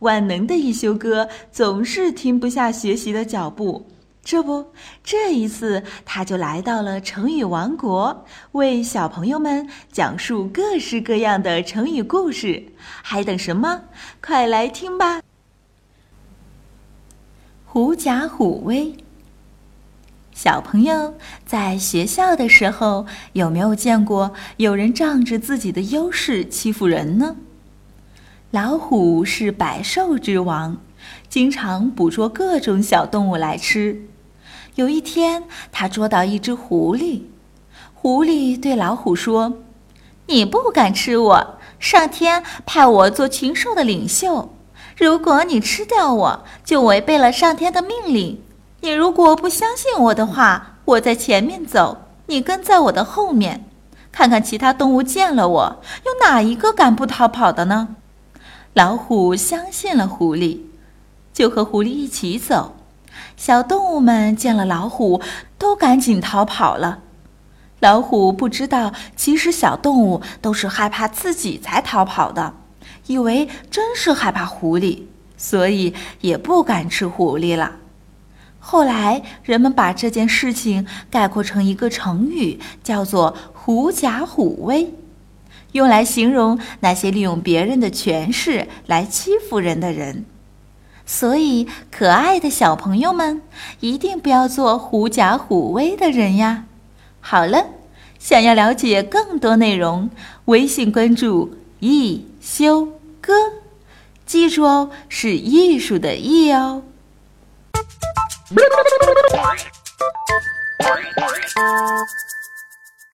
万能的一休哥总是停不下学习的脚步。这不，这一次他就来到了成语王国，为小朋友们讲述各式各样的成语故事。还等什么？快来听吧！狐假虎威。小朋友在学校的时候，有没有见过有人仗着自己的优势欺负人呢？老虎是百兽之王，经常捕捉各种小动物来吃。有一天，他捉到一只狐狸。狐狸对老虎说：“你不敢吃我，上天派我做群兽的领袖。如果你吃掉我，就违背了上天的命令。你如果不相信我的话，我在前面走，你跟在我的后面，看看其他动物见了我，有哪一个敢不逃跑的呢？”老虎相信了狐狸，就和狐狸一起走。小动物们见了老虎，都赶紧逃跑了。老虎不知道，其实小动物都是害怕自己才逃跑的，以为真是害怕狐狸，所以也不敢吃狐狸了。后来，人们把这件事情概括成一个成语，叫做“狐假虎威”，用来形容那些利用别人的权势来欺负人的人。所以，可爱的小朋友们，一定不要做狐假虎威的人呀！好了，想要了解更多内容，微信关注“艺修哥”，记住哦，是艺术的“艺”哦。